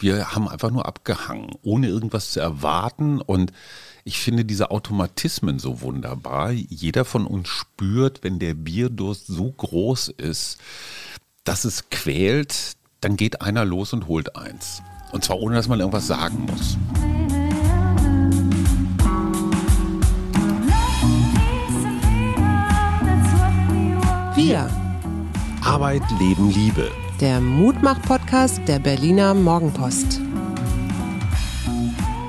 Wir haben einfach nur abgehangen, ohne irgendwas zu erwarten. Und ich finde diese Automatismen so wunderbar. Jeder von uns spürt, wenn der Bierdurst so groß ist, dass es quält, dann geht einer los und holt eins. Und zwar ohne, dass man irgendwas sagen muss. Wir. Arbeit, Leben, Liebe. Der Mutmach-Podcast der Berliner Morgenpost.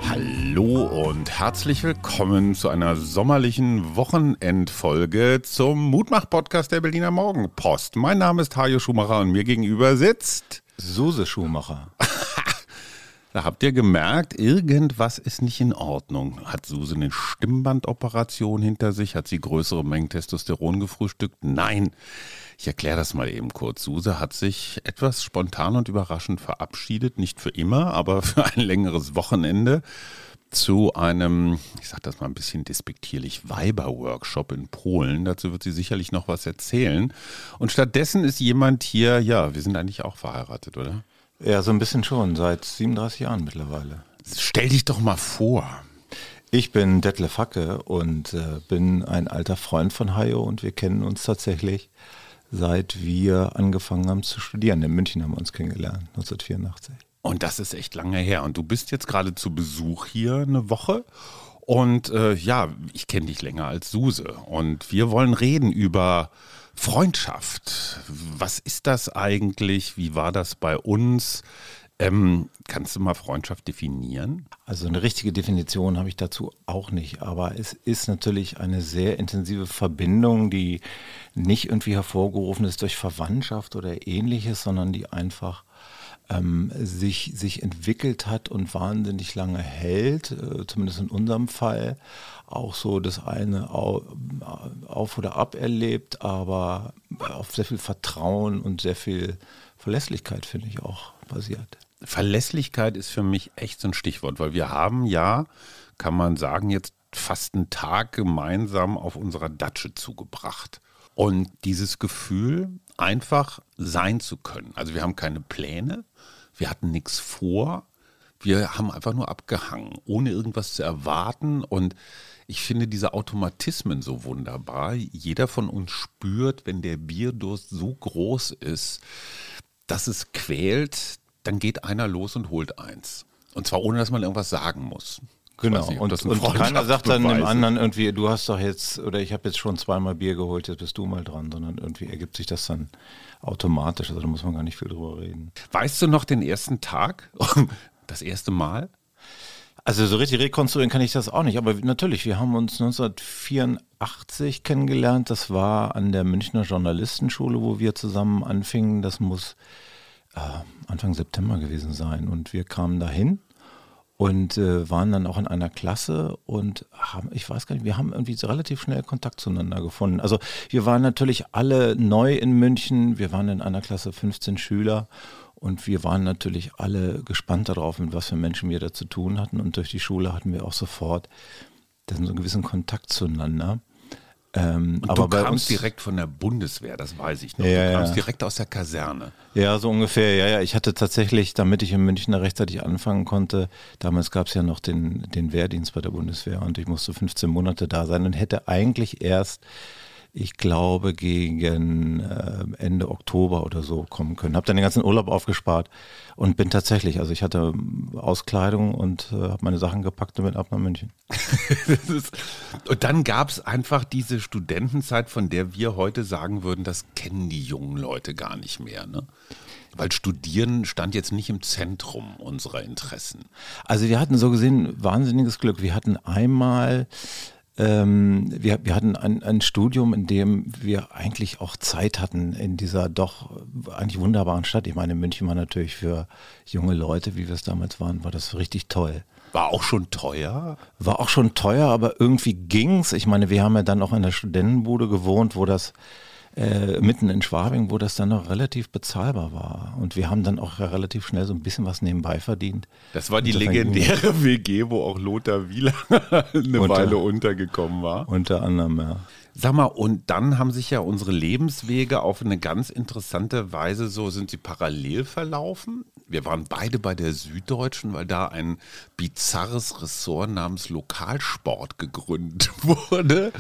Hallo und herzlich willkommen zu einer sommerlichen Wochenendfolge zum Mutmach-Podcast der Berliner Morgenpost. Mein Name ist Hajo Schumacher und mir gegenüber sitzt Suse Schumacher. Da habt ihr gemerkt, irgendwas ist nicht in Ordnung. Hat Suse eine Stimmbandoperation hinter sich? Hat sie größere Mengen Testosteron gefrühstückt? Nein. Ich erkläre das mal eben kurz. Suse hat sich etwas spontan und überraschend verabschiedet, nicht für immer, aber für ein längeres Wochenende zu einem, ich sage das mal ein bisschen despektierlich, Weiber-Workshop in Polen. Dazu wird sie sicherlich noch was erzählen. Und stattdessen ist jemand hier, ja, wir sind eigentlich auch verheiratet, oder? Ja, so ein bisschen schon, seit 37 Jahren mittlerweile. Stell dich doch mal vor. Ich bin Detlef Facke und äh, bin ein alter Freund von Hayo und wir kennen uns tatsächlich seit wir angefangen haben zu studieren. In München haben wir uns kennengelernt, 1984. Und das ist echt lange her. Und du bist jetzt gerade zu Besuch hier eine Woche. Und äh, ja, ich kenne dich länger als Suse. Und wir wollen reden über Freundschaft. Was ist das eigentlich? Wie war das bei uns? Ähm, kannst du mal Freundschaft definieren? Also eine richtige Definition habe ich dazu auch nicht, aber es ist natürlich eine sehr intensive Verbindung, die nicht irgendwie hervorgerufen ist durch Verwandtschaft oder ähnliches, sondern die einfach ähm, sich, sich entwickelt hat und wahnsinnig lange hält, äh, zumindest in unserem Fall, auch so das eine auf oder ab erlebt, aber auf sehr viel Vertrauen und sehr viel Verlässlichkeit, finde ich, auch basiert. Verlässlichkeit ist für mich echt so ein Stichwort, weil wir haben ja, kann man sagen, jetzt fast einen Tag gemeinsam auf unserer Datsche zugebracht. Und dieses Gefühl, einfach sein zu können. Also wir haben keine Pläne, wir hatten nichts vor, wir haben einfach nur abgehangen, ohne irgendwas zu erwarten. Und ich finde diese Automatismen so wunderbar. Jeder von uns spürt, wenn der Bierdurst so groß ist, dass es quält, dann geht einer los und holt eins. Und zwar ohne, dass man irgendwas sagen muss. Genau, nicht, und, und keiner sagt dann dem anderen irgendwie, du hast doch jetzt, oder ich habe jetzt schon zweimal Bier geholt, jetzt bist du mal dran, sondern irgendwie ergibt sich das dann automatisch. Also da muss man gar nicht viel drüber reden. Weißt du noch den ersten Tag? Das erste Mal? Also so richtig rekonstruieren kann ich das auch nicht, aber natürlich, wir haben uns 1984 kennengelernt. Das war an der Münchner Journalistenschule, wo wir zusammen anfingen. Das muss äh, Anfang September gewesen sein. Und wir kamen dahin und äh, waren dann auch in einer Klasse und haben, ich weiß gar nicht, wir haben irgendwie relativ schnell Kontakt zueinander gefunden. Also wir waren natürlich alle neu in München. Wir waren in einer Klasse 15 Schüler und wir waren natürlich alle gespannt darauf, mit was für Menschen wir da zu tun hatten. Und durch die Schule hatten wir auch sofort so einen gewissen Kontakt zueinander. Ähm, und aber du kamst direkt von der Bundeswehr, das weiß ich noch. Ja, du kamst ja. direkt aus der Kaserne. Ja, so ungefähr. Ja, ja. Ich hatte tatsächlich, damit ich in München rechtzeitig anfangen konnte, damals gab es ja noch den, den Wehrdienst bei der Bundeswehr und ich musste 15 Monate da sein und hätte eigentlich erst ich glaube, gegen äh, Ende Oktober oder so kommen können. Habe dann den ganzen Urlaub aufgespart und bin tatsächlich, also ich hatte Auskleidung und äh, habe meine Sachen gepackt und bin ab nach München. ist, und dann gab es einfach diese Studentenzeit, von der wir heute sagen würden, das kennen die jungen Leute gar nicht mehr. Ne? Weil Studieren stand jetzt nicht im Zentrum unserer Interessen. Also wir hatten so gesehen wahnsinniges Glück. Wir hatten einmal ähm, wir, wir hatten ein, ein Studium, in dem wir eigentlich auch Zeit hatten in dieser doch eigentlich wunderbaren Stadt. Ich meine, München war natürlich für junge Leute, wie wir es damals waren, war das richtig toll. War auch schon teuer? War auch schon teuer, aber irgendwie ging's. Ich meine, wir haben ja dann auch in der Studentenbude gewohnt, wo das äh, mitten in Schwabing, wo das dann noch relativ bezahlbar war. Und wir haben dann auch relativ schnell so ein bisschen was nebenbei verdient. Das war die legendäre WG, wo auch Lothar Wieler eine unter, Weile untergekommen war. Unter anderem, ja. Sag mal, und dann haben sich ja unsere Lebenswege auf eine ganz interessante Weise so, sind sie parallel verlaufen. Wir waren beide bei der Süddeutschen, weil da ein bizarres Ressort namens Lokalsport gegründet wurde.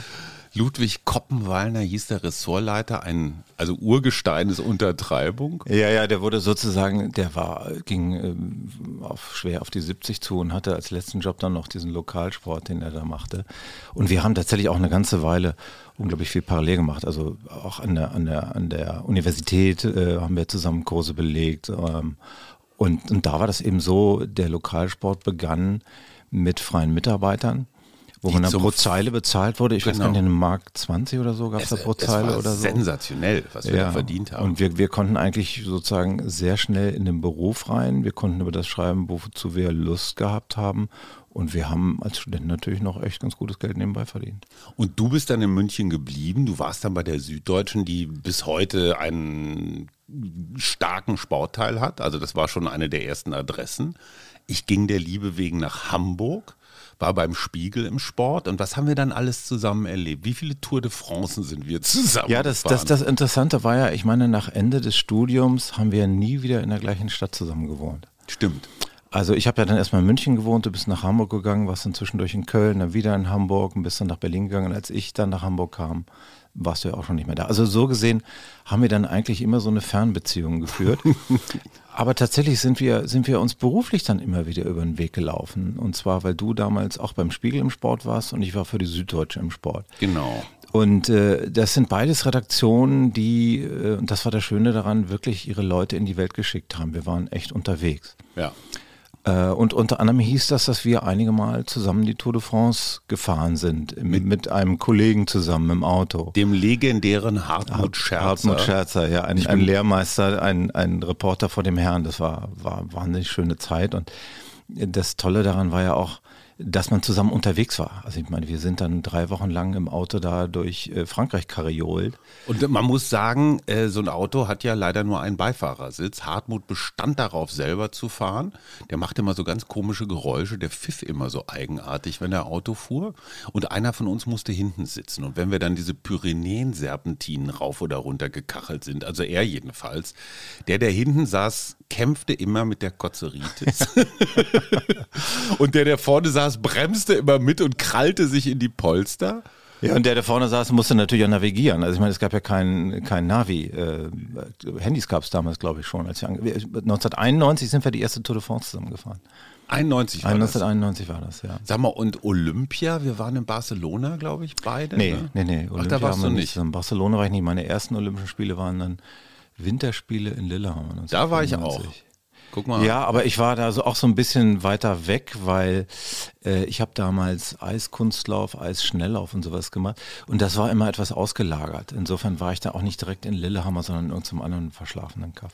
Ludwig Koppenwallner hieß der Ressortleiter, ein, also Urgestein ist Untertreibung. Ja, ja, der wurde sozusagen, der war, ging ähm, auf, schwer auf die 70 zu und hatte als letzten Job dann noch diesen Lokalsport, den er da machte. Und wir haben tatsächlich auch eine ganze Weile unglaublich viel parallel gemacht. Also auch an der, an der, an der Universität äh, haben wir zusammen Kurse belegt. Ähm, und, und da war das eben so, der Lokalsport begann mit freien Mitarbeitern wo man dann pro Zeile bezahlt wurde. Ich genau. weiß gar nicht, eine Mark 20 oder so gab es da pro Zeile oder so. Sensationell, was wir ja. da verdient haben. Und wir, wir konnten eigentlich sozusagen sehr schnell in den Beruf rein. Wir konnten über das schreiben, wozu wir Lust gehabt haben. Und wir haben als Student natürlich noch echt ganz gutes Geld nebenbei verdient. Und du bist dann in München geblieben. Du warst dann bei der Süddeutschen, die bis heute einen starken Sportteil hat. Also das war schon eine der ersten Adressen. Ich ging der Liebe wegen nach Hamburg war beim Spiegel im Sport. Und was haben wir dann alles zusammen erlebt? Wie viele Tour de France sind wir zusammen? Ja, das, das, das Interessante war ja, ich meine, nach Ende des Studiums haben wir nie wieder in der gleichen Stadt zusammen gewohnt. Stimmt. Also ich habe ja dann erstmal in München gewohnt, du bist nach Hamburg gegangen, warst dann zwischendurch in Köln, dann wieder in Hamburg und bist dann nach Berlin gegangen. Als ich dann nach Hamburg kam, warst du ja auch schon nicht mehr da. Also so gesehen haben wir dann eigentlich immer so eine Fernbeziehung geführt. Aber tatsächlich sind wir, sind wir uns beruflich dann immer wieder über den Weg gelaufen. Und zwar, weil du damals auch beim Spiegel im Sport warst und ich war für die Süddeutsche im Sport. Genau. Und äh, das sind beides Redaktionen, die, äh, und das war das Schöne daran, wirklich ihre Leute in die Welt geschickt haben. Wir waren echt unterwegs. Ja. Äh, und unter anderem hieß das, dass wir einige Mal zusammen die Tour de France gefahren sind, mit, mit einem Kollegen zusammen im Auto. Dem legendären Hartmut Scherzer. Hartmut Scherzer, ja, ein, ein Lehrmeister, ein, ein Reporter vor dem Herrn. Das war, war wahnsinnig schöne Zeit. Und das Tolle daran war ja auch, dass man zusammen unterwegs war. Also ich meine, wir sind dann drei Wochen lang im Auto da durch äh, Frankreich kariolt. Und man muss sagen, äh, so ein Auto hat ja leider nur einen Beifahrersitz. Hartmut bestand darauf, selber zu fahren. Der machte immer so ganz komische Geräusche, der pfiff immer so eigenartig, wenn er Auto fuhr. Und einer von uns musste hinten sitzen. Und wenn wir dann diese Pyrenäen-Serpentinen rauf oder runter gekachelt sind, also er jedenfalls, der, der hinten saß, kämpfte immer mit der Kotzeritis. und der, der vorne saß, bremste immer mit und krallte sich in die Polster. Ja, und der, der vorne saß, musste natürlich auch navigieren. Also ich meine, es gab ja kein, kein Navi. Äh, Handys gab es damals, glaube ich, schon. Als wir 1991 sind wir die erste Tour de France zusammengefahren. 91 war 1991 das. war das, ja. Sag mal, und Olympia, wir waren in Barcelona, glaube ich, beide? Nee, ne? nee, nee. Olympia Ach, da warst du nicht. In Barcelona war ich nicht. Meine ersten Olympischen Spiele waren dann Winterspiele in Lillehammer. Da war ich auch. Guck mal. Ja, aber ich war da so auch so ein bisschen weiter weg, weil äh, ich habe damals Eiskunstlauf, Eisschnelllauf und sowas gemacht und das war immer etwas ausgelagert. Insofern war ich da auch nicht direkt in Lillehammer, sondern in irgendeinem anderen verschlafenen Kaff.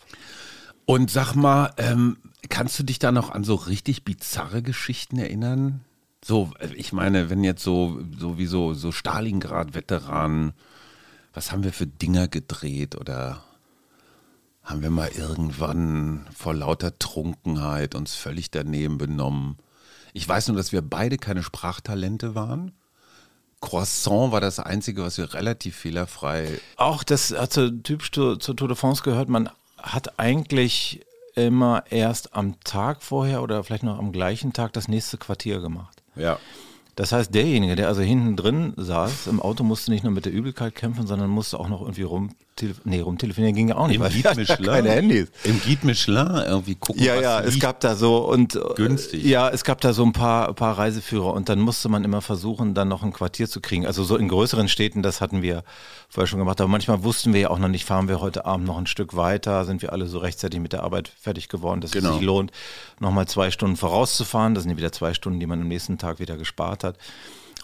Und sag mal, ähm, kannst du dich da noch an so richtig bizarre Geschichten erinnern? So, ich meine, wenn jetzt so, so wie so, so Stalingrad-Veteranen, was haben wir für Dinger gedreht oder haben wir mal irgendwann vor lauter Trunkenheit uns völlig daneben benommen. Ich weiß nur, dass wir beide keine Sprachtalente waren. Croissant war das Einzige, was wir relativ fehlerfrei. Auch das hat so typisch zur, zur Tour de France gehört. Man hat eigentlich immer erst am Tag vorher oder vielleicht noch am gleichen Tag das nächste Quartier gemacht. Ja. Das heißt, derjenige, der also hinten drin saß, im Auto musste nicht nur mit der Übelkeit kämpfen, sondern musste auch noch irgendwie rum, nee, rumtelefonieren ging ja auch nicht, Im weil Guide Michelin, keine Handys. Im Guide Michelin irgendwie gucken, Ja, ja, es gab da so und günstig. Ja, es gab da so ein paar, paar Reiseführer und dann musste man immer versuchen, dann noch ein Quartier zu kriegen. Also so in größeren Städten, das hatten wir vorher schon gemacht, aber manchmal wussten wir ja auch noch nicht, fahren wir heute Abend noch ein Stück weiter, sind wir alle so rechtzeitig mit der Arbeit fertig geworden, dass genau. es sich lohnt, nochmal zwei Stunden vorauszufahren. Das sind ja wieder zwei Stunden, die man am nächsten Tag wieder gespart hat.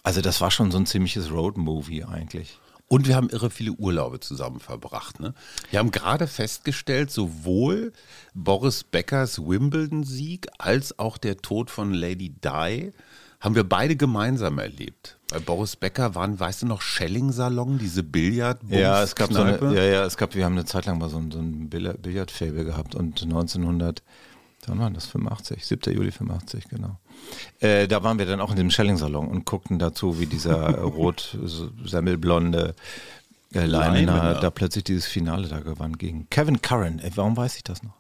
Also das war schon so ein ziemliches Road-Movie eigentlich. Und wir haben irre viele Urlaube zusammen verbracht. Ne? Wir haben gerade festgestellt, sowohl Boris Beckers Wimbledon-Sieg als auch der Tod von Lady Di haben wir beide gemeinsam erlebt. Bei Boris Becker waren, weißt du noch, Schelling-Salon, diese billard Ja, es gab so eine, ja, ja, es gab, wir haben eine Zeit lang mal so ein, so ein Billardfable gehabt und 1900, wann war das? 85, 7. Juli 85, genau. Äh, da waren wir dann auch in dem Schelling-Salon und guckten dazu, wie dieser rot-semmelblonde äh, Leiner da plötzlich dieses Finale da gewann gegen Kevin Curran. Ey, warum weiß ich das noch?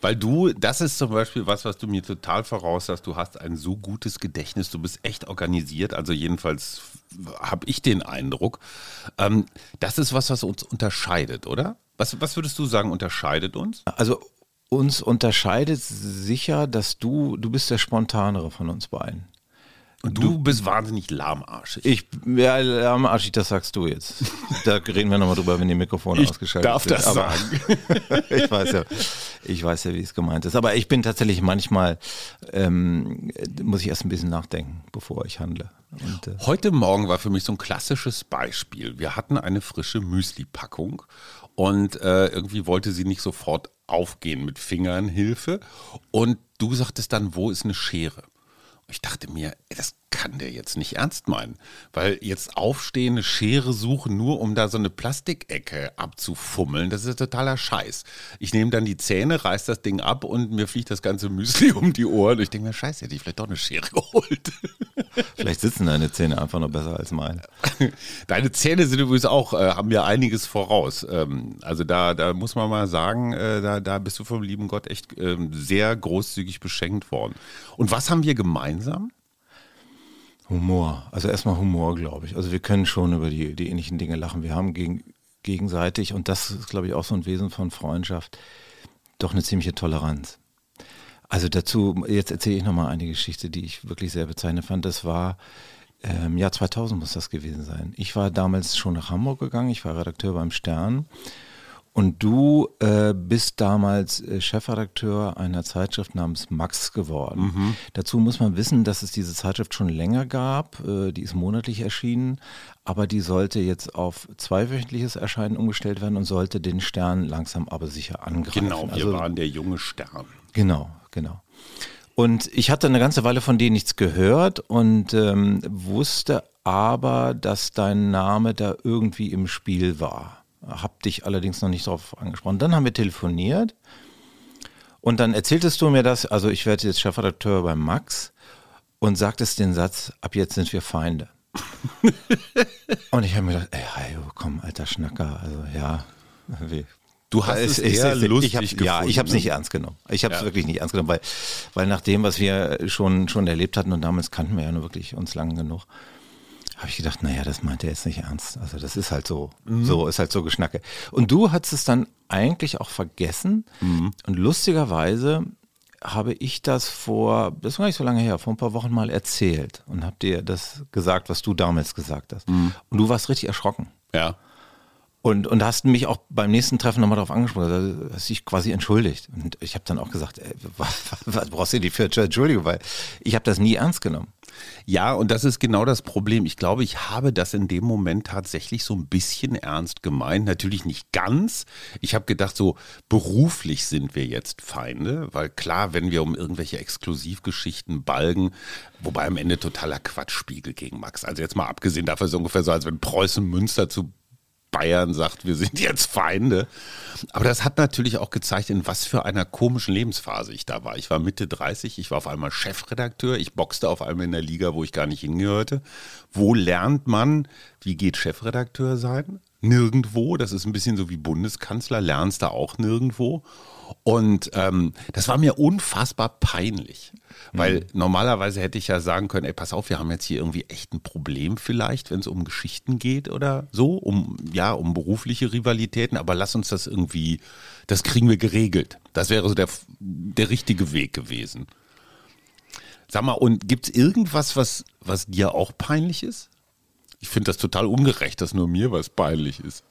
Weil du, das ist zum Beispiel was, was du mir total voraus hast. Du hast ein so gutes Gedächtnis, du bist echt organisiert. Also jedenfalls habe ich den Eindruck. Ähm, das ist was, was uns unterscheidet, oder? Was, was würdest du sagen, unterscheidet uns? Also uns unterscheidet sicher, dass du, du bist der spontanere von uns beiden. Und du, du bist wahnsinnig lahmarschig. Ich, ja, lahmarschig, das sagst du jetzt. Da reden wir nochmal drüber, wenn die Mikrofone ich ausgeschaltet darf sind. darf das sagen. ich weiß ja, ich weiß ja, wie es gemeint ist. Aber ich bin tatsächlich manchmal, ähm, muss ich erst ein bisschen nachdenken, bevor ich handle. Und, äh Heute Morgen war für mich so ein klassisches Beispiel. Wir hatten eine frische Müsli-Packung und äh, irgendwie wollte sie nicht sofort aufgehen mit Fingernhilfe. Und du sagtest dann, wo ist eine Schere? Ich dachte mir, das kann der jetzt nicht ernst meinen. Weil jetzt aufstehende Schere suchen, nur um da so eine Plastikecke abzufummeln, das ist totaler Scheiß. Ich nehme dann die Zähne, reiß das Ding ab und mir fliegt das ganze Müsli um die Ohren. Und ich denke mir, scheiße, hätte ich vielleicht doch eine Schere geholt. Vielleicht sitzen deine Zähne einfach noch besser als meine. Deine Zähne sind übrigens auch, äh, haben ja einiges voraus. Ähm, also da, da muss man mal sagen, äh, da, da bist du vom lieben Gott echt äh, sehr großzügig beschenkt worden. Und was haben wir gemeinsam? Humor. Also erstmal Humor, glaube ich. Also wir können schon über die, die ähnlichen Dinge lachen. Wir haben gegen, gegenseitig, und das ist, glaube ich, auch so ein Wesen von Freundschaft, doch eine ziemliche Toleranz. Also dazu, jetzt erzähle ich nochmal eine Geschichte, die ich wirklich sehr bezeichnend fand. Das war, ähm, ja, 2000 muss das gewesen sein. Ich war damals schon nach Hamburg gegangen, ich war Redakteur beim Stern und du äh, bist damals äh, Chefredakteur einer Zeitschrift namens Max geworden. Mhm. Dazu muss man wissen, dass es diese Zeitschrift schon länger gab. Äh, die ist monatlich erschienen, aber die sollte jetzt auf zweiwöchentliches Erscheinen umgestellt werden und sollte den Stern langsam aber sicher angreifen. Genau, wir also, waren der junge Stern. Genau, genau. Und ich hatte eine ganze Weile von denen nichts gehört und ähm, wusste aber, dass dein Name da irgendwie im Spiel war. Hab dich allerdings noch nicht darauf angesprochen. Dann haben wir telefoniert und dann erzähltest du mir das, also ich werde jetzt Chefredakteur bei Max und sagtest den Satz, ab jetzt sind wir Feinde. und ich habe mir gedacht, ey, komm, alter Schnacker, also ja, wie, Du hast es, eher ich, lustig ich hab, gefunden. Ja, ich habe es nicht ernst genommen. Ich habe es ja. wirklich nicht ernst genommen, weil, weil nach dem, was wir schon, schon erlebt hatten und damals kannten wir ja nur wirklich uns lang genug, habe ich gedacht, naja, das meint er jetzt nicht ernst. Also das ist halt so, mhm. so ist halt so Geschnacke. Und du hattest es dann eigentlich auch vergessen. Mhm. Und lustigerweise habe ich das vor, das war nicht so lange her, vor ein paar Wochen mal erzählt und habe dir das gesagt, was du damals gesagt hast. Mhm. Und du warst richtig erschrocken. Ja. Und, und hast mich auch beim nächsten Treffen nochmal darauf angesprochen, also hast dich quasi entschuldigt. Und ich habe dann auch gesagt, ey, was, was brauchst du denn für Entschuldigung, weil ich habe das nie ernst genommen. Ja, und das ist genau das Problem. Ich glaube, ich habe das in dem Moment tatsächlich so ein bisschen ernst gemeint. Natürlich nicht ganz. Ich habe gedacht, so beruflich sind wir jetzt Feinde, weil klar, wenn wir um irgendwelche Exklusivgeschichten balgen, wobei am Ende totaler Quatschspiegel gegen Max. Also jetzt mal abgesehen davon, so ungefähr so, als wenn Preußen Münster zu Bayern sagt, wir sind jetzt Feinde. Aber das hat natürlich auch gezeigt, in was für einer komischen Lebensphase ich da war. Ich war Mitte 30, ich war auf einmal Chefredakteur, ich boxte auf einmal in der Liga, wo ich gar nicht hingehörte. Wo lernt man, wie geht Chefredakteur sein? Nirgendwo. Das ist ein bisschen so wie Bundeskanzler, lernst da auch nirgendwo. Und ähm, das war mir unfassbar peinlich. Weil mhm. normalerweise hätte ich ja sagen können, ey, pass auf, wir haben jetzt hier irgendwie echt ein Problem vielleicht, wenn es um Geschichten geht oder so, um, ja, um berufliche Rivalitäten, aber lass uns das irgendwie, das kriegen wir geregelt. Das wäre so der, der richtige Weg gewesen. Sag mal, und gibt es irgendwas, was, was dir auch peinlich ist? Ich finde das total ungerecht, dass nur mir was peinlich ist.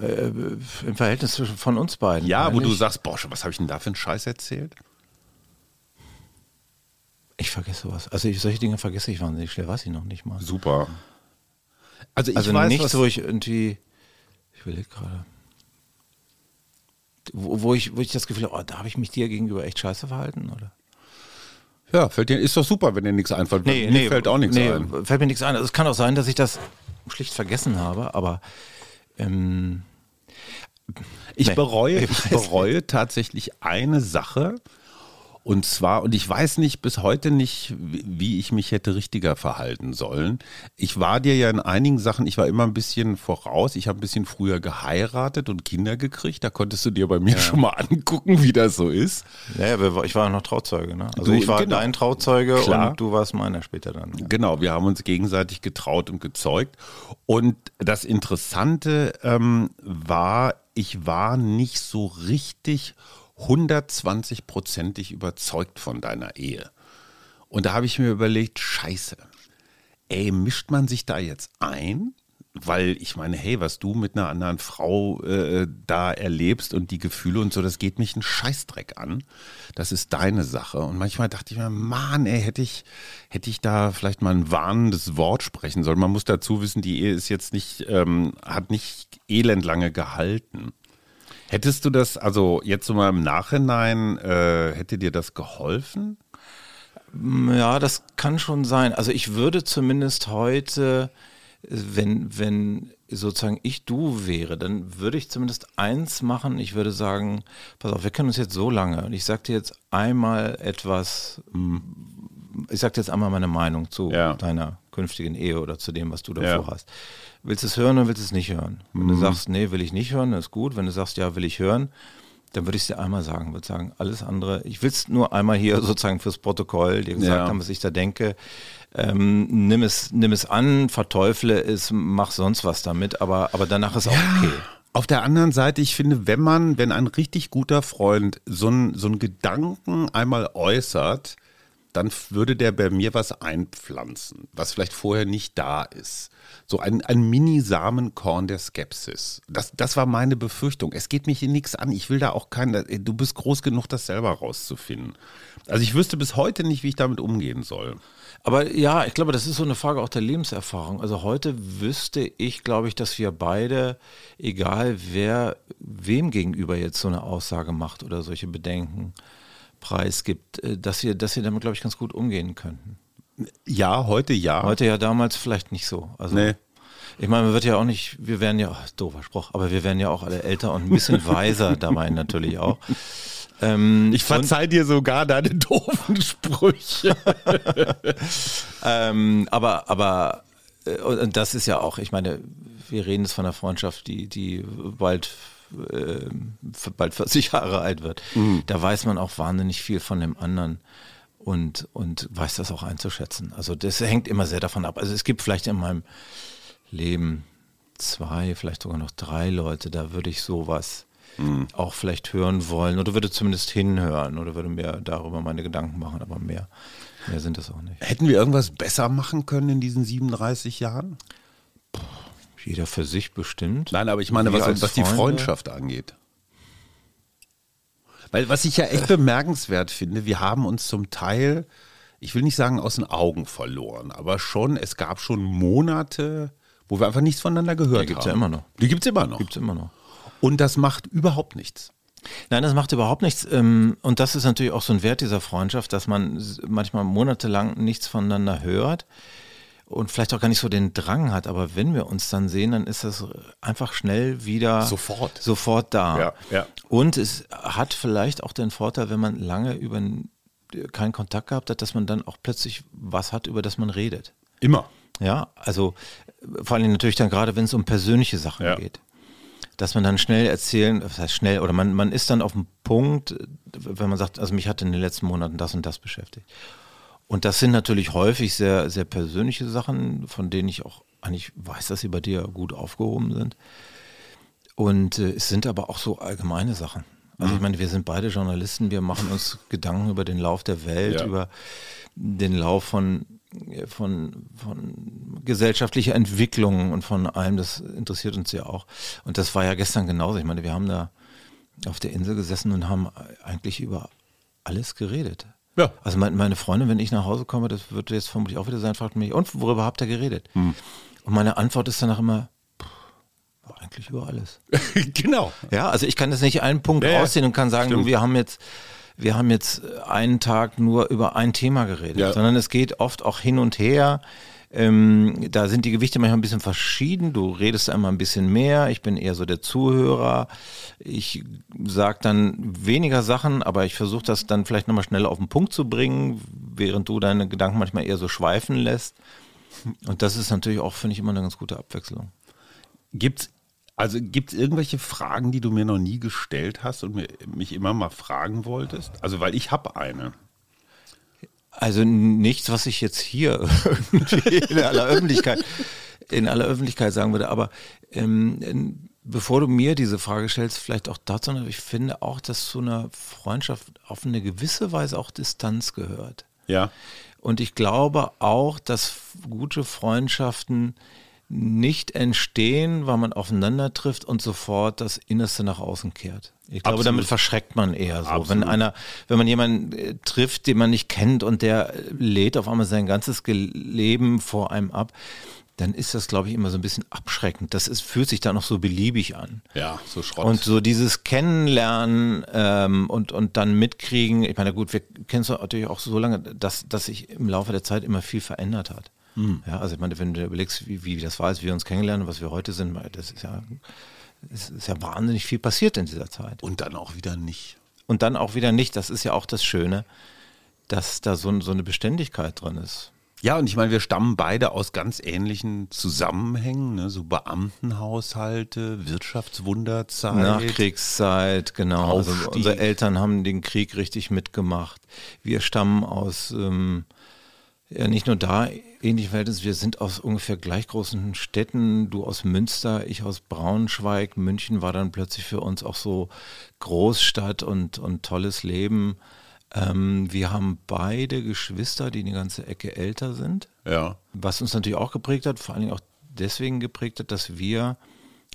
Äh, Im Verhältnis von uns beiden. Ja, wo du sagst, boah, was habe ich denn da für einen Scheiß erzählt? Ich vergesse sowas. Also ich, solche Dinge vergesse ich wahnsinnig schnell, weiß ich noch nicht mal. Super. Also ich also weiß, nichts, wo ich irgendwie, ich will gerade, wo, wo, ich, wo ich das Gefühl habe, oh, da habe ich mich dir gegenüber echt scheiße verhalten, oder? Ja, fällt dir, ist doch super, wenn dir nichts einfällt. Nee, Mir nee, fällt auch nichts nee, ein. Fällt mir nichts ein. Also es kann auch sein, dass ich das schlicht vergessen habe, aber ähm, Ich Nee, bereue, ich bereue tatsächlich eine Sache. Und zwar, und ich weiß nicht bis heute nicht, wie ich mich hätte richtiger verhalten sollen. Ich war dir ja in einigen Sachen, ich war immer ein bisschen voraus. Ich habe ein bisschen früher geheiratet und Kinder gekriegt. Da konntest du dir bei mir schon mal angucken, wie das so ist. ja, wir- ich war noch Trauzeuge. Ne? Also Du- ich war genau. dein Trauzeuge Klar. und du warst meiner später dann. Ja. Genau, wir haben uns gegenseitig getraut und gezeugt. Und das Interessante ähm, war, ich war nicht so richtig 120-prozentig überzeugt von deiner Ehe. Und da habe ich mir überlegt, scheiße, ey, mischt man sich da jetzt ein? Weil ich meine, hey, was du mit einer anderen Frau äh, da erlebst und die Gefühle und so, das geht mich einen Scheißdreck an. Das ist deine Sache. Und manchmal dachte ich mir, Mann, ey, hätte ich, hätte ich da vielleicht mal ein warnendes Wort sprechen sollen. Man muss dazu wissen, die Ehe ist jetzt nicht, ähm, hat nicht elendlange gehalten. Hättest du das, also jetzt so mal im Nachhinein, äh, hätte dir das geholfen? Ja, das kann schon sein. Also ich würde zumindest heute, wenn, wenn sozusagen ich du wäre, dann würde ich zumindest eins machen. Ich würde sagen, pass auf, wir kennen uns jetzt so lange und ich sage dir jetzt einmal etwas, ich sage dir jetzt einmal meine Meinung zu Ja. deiner künftigen Ehe oder zu dem, was du davor Ja. hast. Willst du es hören oder willst du es nicht hören? Wenn du sagst, nee, will ich nicht hören, ist gut. Wenn du sagst, ja, will ich hören, dann würde ich es dir einmal sagen, würde sagen, alles andere, ich will es nur einmal hier sozusagen fürs Protokoll dir gesagt Ja. haben, was ich da denke. Ähm, nimm, es, nimm es an, verteufle es, mach sonst was damit, aber, aber danach ist auch okay. Auf der anderen Seite, ich finde, wenn man, wenn ein richtig guter Freund so einen so einen Gedanken einmal äußert, dann würde der bei mir was einpflanzen, was vielleicht vorher nicht da ist. So ein, ein Mini-Samenkorn der Skepsis. Das, das war meine Befürchtung. Es geht mich in nichts an. Ich will da auch keinen, du bist groß genug, das selber rauszufinden. Also ich wüsste bis heute nicht, wie ich damit umgehen soll. Aber ja, ich glaube, das ist so eine Frage auch der Lebenserfahrung. Also heute wüsste ich, glaube ich, dass wir beide, egal wer wem gegenüber jetzt so eine Aussage macht oder solche Bedenken preisgibt, äh, dass wir, dass wir damit, glaube ich, ganz gut umgehen könnten. Ja, heute ja. Heute ja damals vielleicht nicht so. Also Nee. ich meine, man wird ja auch nicht, wir werden ja, doofer Spruch, aber wir werden ja auch alle älter und ein bisschen weiser dabei natürlich auch. Ähm, Ich verzeih dir sogar deine doofen Sprüche. Ähm, aber, aber, äh, und das ist ja auch, ich meine, wir reden jetzt von einer Freundschaft, die, die bald, äh, bald 40 Jahre alt wird. Da weiß man auch wahnsinnig viel von dem anderen und, und weiß das auch einzuschätzen. Also das hängt immer sehr davon ab. Also es gibt vielleicht in meinem Leben zwei, vielleicht sogar noch drei Leute, da würde ich sowas auch vielleicht hören wollen oder würde zumindest hinhören oder würde mir darüber meine Gedanken machen, aber mehr, mehr sind das auch nicht. Hätten wir irgendwas besser machen können in diesen 37 Jahren? Jeder für sich bestimmt. Nein, aber ich meine, was, was die? Freundschaft angeht. Weil was ich ja echt bemerkenswert finde, wir haben uns zum Teil, ich will nicht sagen aus den Augen verloren, aber schon, es gab schon Monate, wo wir einfach nichts voneinander gehört Die gibt's haben. ja immer noch. Die gibt es immer noch. Gibt es immer noch. Und das macht überhaupt nichts. Nein, das macht überhaupt nichts. ähm, Und das ist natürlich auch so ein Wert dieser Freundschaft, dass man manchmal monatelang nichts voneinander hört und vielleicht auch gar nicht so den Drang hat. Aber wenn wir uns dann sehen, dann ist das einfach schnell wieder Sofort. sofort da. Ja, ja. Und es hat vielleicht auch den Vorteil, wenn man lange über keinen Kontakt gehabt hat, dass man dann auch plötzlich was hat, über das man redet. Immer. Ja, also vor allem natürlich dann gerade, wenn es um persönliche Sachen Ja. geht. Dass man dann schnell erzählen, was heißt schnell, oder man, man ist dann auf dem Punkt, wenn man sagt, also mich hat in den letzten Monaten das und das beschäftigt. Und das sind natürlich häufig sehr, sehr persönliche Sachen, von denen ich auch eigentlich weiß, dass sie bei dir gut aufgehoben sind. Und äh, es sind aber auch so allgemeine Sachen. Also ich meine, wir sind beide Journalisten, wir machen uns Gedanken über den Lauf der Welt, Ja. über den Lauf von, äh, von, von gesellschaftlicher Entwicklung und von allem, das interessiert uns ja auch. Und das war ja gestern genauso. Ich meine, wir haben da auf der Insel gesessen und haben eigentlich über alles geredet. Ja. Also mein, meine Freundin, wenn ich nach Hause komme, das wird jetzt vermutlich auch wieder sein, fragt mich, und worüber habt ihr geredet? Hm. Und meine Antwort ist danach immer, pff, eigentlich über alles. genau. Ja, also ich kann das nicht einen Punkt Ja, rausziehen und kann sagen, Stimmt. wir haben jetzt wir haben jetzt einen Tag nur über ein Thema geredet, Ja. sondern es geht oft auch hin und her. Ähm, da sind die Gewichte manchmal ein bisschen verschieden. Du redest einmal ein bisschen mehr. Ich bin eher so der Zuhörer. Ich sag dann weniger Sachen, aber ich versuche das dann vielleicht nochmal schneller auf den Punkt zu bringen, während du deine Gedanken manchmal eher so schweifen lässt. Und das ist natürlich auch, finde ich, immer eine ganz gute Abwechslung. Gibt's also gibt's irgendwelche Fragen, die du mir noch nie gestellt hast und mir, mich immer mal fragen wolltest? Also weil ich habe eine. Also nichts, was ich jetzt hier in aller Öffentlichkeit, in aller Öffentlichkeit sagen würde, aber ähm, bevor du mir diese Frage stellst, vielleicht auch dazu, ich finde auch, dass zu einer Freundschaft auf eine gewisse Weise auch Distanz gehört. Ja. Und ich glaube auch, dass gute Freundschaften nicht entstehen, weil man aufeinander trifft und sofort das Innerste nach außen kehrt. Ich glaube, Absolut. damit verschreckt man eher so. Absolut. Wenn einer, wenn man jemanden äh, trifft, den man nicht kennt und der äh, lädt auf einmal sein ganzes Leben vor einem ab, dann ist das, glaube ich, immer so ein bisschen abschreckend. Das ist, fühlt sich dann noch so beliebig an. Ja, so Schrott. Und so dieses Kennenlernen ähm, und, und dann mitkriegen, ich meine, gut, wir kennen es natürlich auch so lange, dass, dass sich im Laufe der Zeit immer viel verändert hat. Ja, also ich meine, wenn du überlegst, wie, wie das war, als wir uns kennengelernt und was wir heute sind, das ist ja, es ist ja wahnsinnig viel passiert in dieser Zeit. und dann auch wieder nicht. Und dann auch wieder nicht, das ist ja auch das Schöne, dass da so, so eine Beständigkeit drin ist. Ja, und ich meine, wir stammen beide aus ganz ähnlichen Zusammenhängen, ne? so Beamtenhaushalte, Wirtschaftswunderzeit. Nachkriegszeit, genau. Also unsere Eltern haben den Krieg richtig mitgemacht. Wir stammen aus, ähm, ja nicht nur da ähnlich Verhältnis, wir sind aus ungefähr gleich großen Städten. Du aus Münster, ich aus Braunschweig. München war dann plötzlich für uns auch so Großstadt und, und tolles Leben. Ähm, wir haben beide Geschwister, die eine ganze Ecke älter sind. Ja. Was uns natürlich auch geprägt hat, vor allen Dingen auch deswegen geprägt hat, dass wir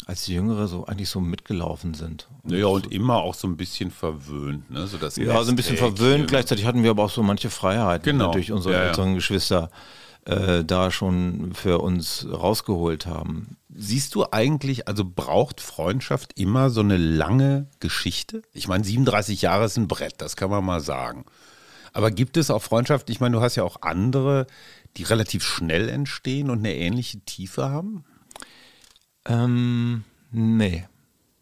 als Jüngere so eigentlich so mitgelaufen sind. Naja, und immer auch so ein bisschen verwöhnt. Ne? So das Ja, so ein bisschen verwöhnt. Gleichzeitig hatten wir aber auch so manche Freiheiten Genau. die durch unsere Ja, ja. älteren Geschwister äh, da schon für uns rausgeholt haben. Siehst du eigentlich, also braucht Freundschaft immer so eine lange Geschichte? Ich meine, 37 Jahre ist ein Brett, das kann man mal sagen. Aber gibt es auch Freundschaft, ich meine, du hast ja auch andere, die relativ schnell entstehen und eine ähnliche Tiefe haben? Ähm, nee.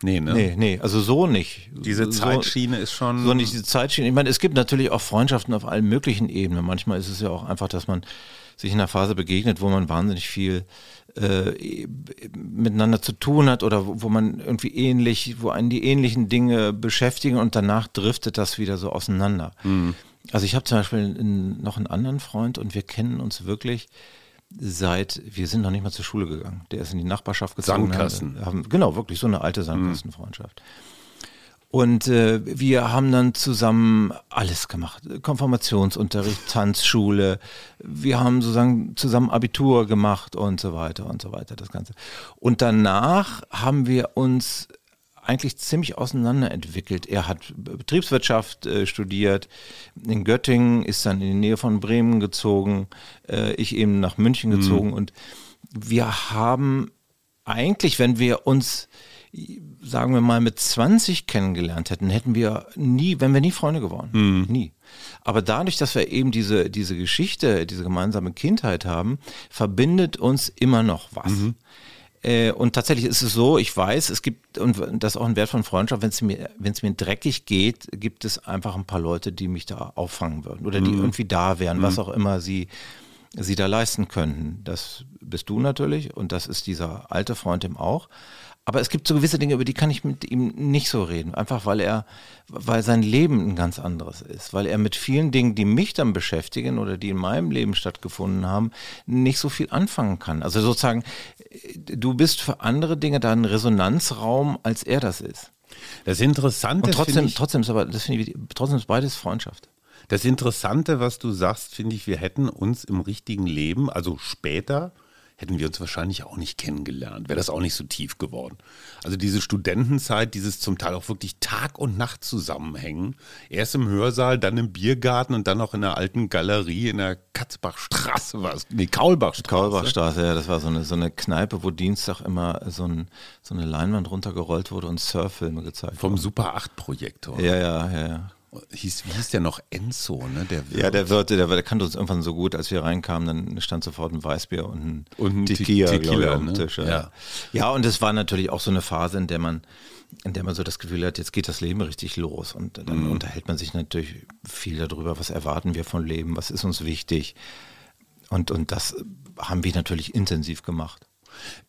Nee, ne? Nee, nee, also so nicht. Diese so, Zeitschiene ist schon. So nicht diese Zeitschiene. Ich meine, es gibt natürlich auch Freundschaften auf allen möglichen Ebenen. Manchmal ist es ja auch einfach, dass man sich in einer Phase begegnet, wo man wahnsinnig viel äh, miteinander zu tun hat oder wo, wo man irgendwie ähnlich, wo einen die ähnlichen Dinge beschäftigen und danach driftet das wieder so auseinander. Also ich habe zum Beispiel einen, noch einen anderen Freund und wir kennen uns wirklich seit, wir sind noch nicht mal zur Schule gegangen. Der ist in die Nachbarschaft gezogen. Sandkasten. Haben, haben, genau, wirklich so eine alte Sandkastenfreundschaft. Und äh, wir haben dann zusammen alles gemacht. Konfirmationsunterricht, Tanzschule. Wir haben sozusagen zusammen Abitur gemacht und so weiter und so weiter, das Ganze. Und danach haben wir uns eigentlich ziemlich auseinanderentwickelt. Er hat Betriebswirtschaft äh, studiert, in Göttingen, ist dann in die Nähe von Bremen gezogen, äh, ich eben nach München gezogen und wir haben eigentlich, wenn wir uns sagen wir mal, mit 20 kennengelernt hätten, hätten wir nie, wenn wir nie Freunde geworden. Nie. Aber dadurch, dass wir eben diese, diese Geschichte, diese gemeinsame Kindheit haben, verbindet uns immer noch was. Äh, und tatsächlich ist es so, ich weiß, es gibt, und das ist auch ein Wert von Freundschaft, wenn es mir, wenn es mir dreckig geht, gibt es einfach ein paar Leute, die mich da auffangen würden oder die irgendwie da wären, was auch immer sie, sie da leisten könnten. Das bist du natürlich und das ist dieser alte Freund eben auch. Aber es gibt so gewisse Dinge, über die kann ich mit ihm nicht so reden. Einfach weil er, weil sein Leben ein ganz anderes ist. Weil er mit vielen Dingen, die mich dann beschäftigen oder die in meinem Leben stattgefunden haben, nicht so viel anfangen kann. Also sozusagen, du bist für andere Dinge da ein Resonanzraum, als er das ist. Das Interessante Und trotzdem, ich, trotzdem ist aber, das finde ich, trotzdem ist beides Freundschaft. das Interessante, was du sagst, finde ich, wir hätten uns im richtigen Leben, also später, hätten wir uns wahrscheinlich auch nicht kennengelernt. Wäre das auch nicht so tief geworden. Also diese Studentenzeit, dieses zum Teil auch wirklich Tag und Nacht zusammenhängen. Erst im Hörsaal, dann im Biergarten und dann auch in der alten Galerie in der Katzbachstraße war es. Nee, Kaulbachstraße. Kaulbachstraße, ja, das war so eine, so eine Kneipe, wo Dienstag immer so, ein, so eine Leinwand runtergerollt wurde und Surffilme gezeigt Vom wurden. Super 8 Projektor. Ja, ja, ja, ja. Hieß, wie hieß der noch? Enzo, ne? Der Wirt. Ja, der Wirt, der, der kannte uns irgendwann so gut, als wir reinkamen, dann stand sofort ein Weißbier und ein, und ein Tequila, Tequila ne? Tisch. Ja. ja, und es war natürlich auch so eine Phase, in der man in der man so das Gefühl hat, jetzt geht das Leben richtig los. Und dann mhm. unterhält man sich natürlich viel darüber, was erwarten wir von Leben, was ist uns wichtig. Und, und das haben wir natürlich intensiv gemacht.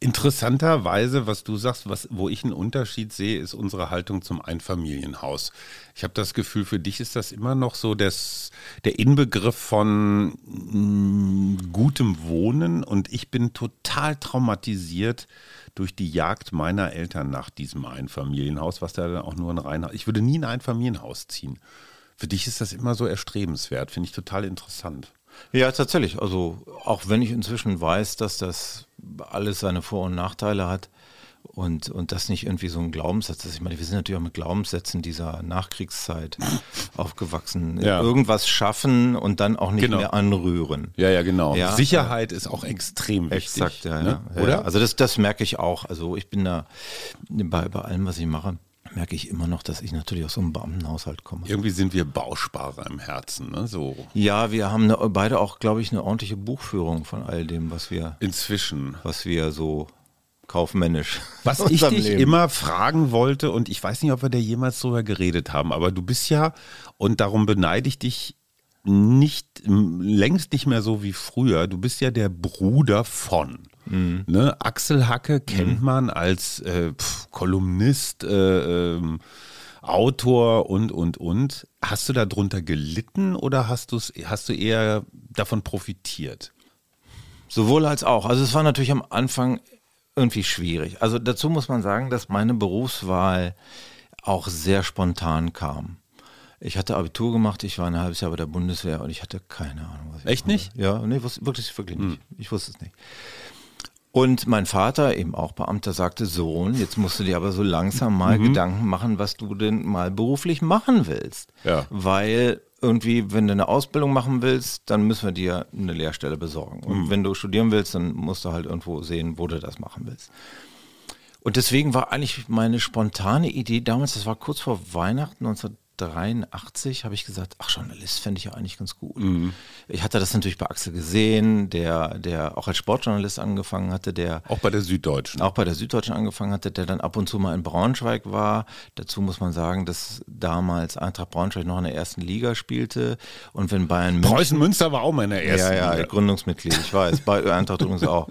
Interessanterweise, was du sagst, was, wo ich einen Unterschied sehe, ist unsere Haltung zum Einfamilienhaus. Ich habe das Gefühl, für dich ist das immer noch so das, der Inbegriff von mh, mm, gutem Wohnen und ich bin total traumatisiert durch die Jagd meiner Eltern nach diesem Einfamilienhaus, was da dann auch nur ein reiner. Ich würde nie in ein Einfamilienhaus ziehen. Für dich ist das immer so erstrebenswert, finde ich total interessant. Ja, tatsächlich. Also auch wenn ich inzwischen weiß, dass das alles seine Vor- und Nachteile hat und, und das nicht irgendwie so ein Glaubenssatz ist. Ich meine, wir sind natürlich auch mit Glaubenssätzen dieser Nachkriegszeit aufgewachsen. Ja. Irgendwas schaffen und dann auch nicht genau. mehr anrühren. Ja, ja, genau. Ja, Sicherheit ist auch extrem wichtig. Exakt, ja, ne? ja. Oder? Also das, das merke ich auch. Also ich bin da bei, bei allem, was ich mache merke ich immer noch, dass ich natürlich aus so einem Beamtenhaushalt komme. Irgendwie sind wir Bausparer im Herzen, ne? So. Ja, wir haben eine, beide auch, glaube ich, eine ordentliche Buchführung von all dem, was wir inzwischen, was wir so kaufmännisch. Was ich dich Leben. immer fragen wollte, und ich weiß nicht, ob wir da jemals drüber geredet haben, aber du bist ja, und darum beneide ich dich nicht, längst nicht mehr so wie früher, du bist ja der Bruder von. Mhm. Ne? Axel Hacke kennt mhm. man als äh, pf, Kolumnist, äh, ähm, Autor und, und, und. Hast du darunter gelitten oder hast, hast du eher davon profitiert? Sowohl als auch. Also es war natürlich am Anfang irgendwie schwierig. Also dazu muss man sagen, dass meine Berufswahl auch sehr spontan kam. Ich hatte Abitur gemacht, ich war ein halbes Jahr bei der Bundeswehr und ich hatte keine Ahnung. Was ich Echt mache. nicht? Ja, nee, wirklich, wirklich nicht. Hm. Ich wusste es nicht. Und mein Vater, eben auch Beamter, sagte, Sohn, jetzt musst du dir aber so langsam mal mhm. Gedanken machen, was du denn mal beruflich machen willst. Ja. Weil irgendwie, wenn du eine Ausbildung machen willst, dann müssen wir dir eine Lehrstelle besorgen. Und mhm. wenn du studieren willst, dann musst du halt irgendwo sehen, wo du das machen willst. Und deswegen war eigentlich meine spontane Idee damals, das war kurz vor Weihnachten 19 83 habe ich gesagt, ach Journalist fände ich ja eigentlich ganz gut. Mhm. Ich hatte das natürlich bei Axel gesehen, der, der auch als Sportjournalist angefangen hatte, der auch bei der Süddeutschen. Auch bei der Süddeutschen angefangen hatte, der dann ab und zu mal in Braunschweig war. Dazu muss man sagen, dass damals Eintracht Braunschweig noch in der ersten Liga spielte. Und wenn Bayern München. Preußen Münster war auch mal in der ersten ja, ja, Liga. Gründungsmitglied, ich weiß. Bei Eintracht übrigens auch.